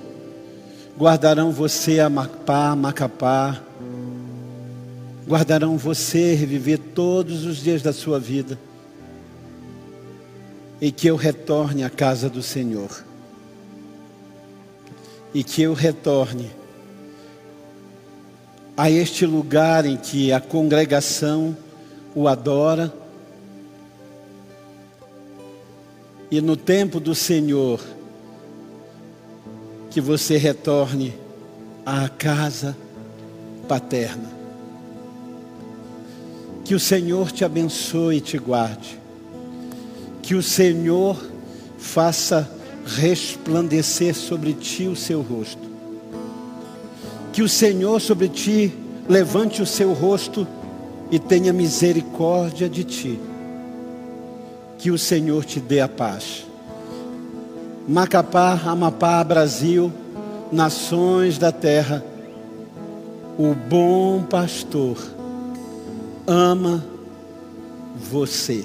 S1: guardarão você a Macapá, Macapá, guardarão você reviver todos os dias da sua vida e que eu retorne à casa do Senhor. E que eu retorne a este lugar em que a congregação o adora. E no tempo do Senhor, que você retorne à casa paterna. Que o Senhor te abençoe e te guarde que o Senhor faça resplandecer sobre ti o seu rosto. Que o Senhor sobre ti levante o seu rosto e tenha misericórdia de ti. Que o Senhor te dê a paz. Macapá, Amapá, Brasil, nações da terra, o bom pastor ama você.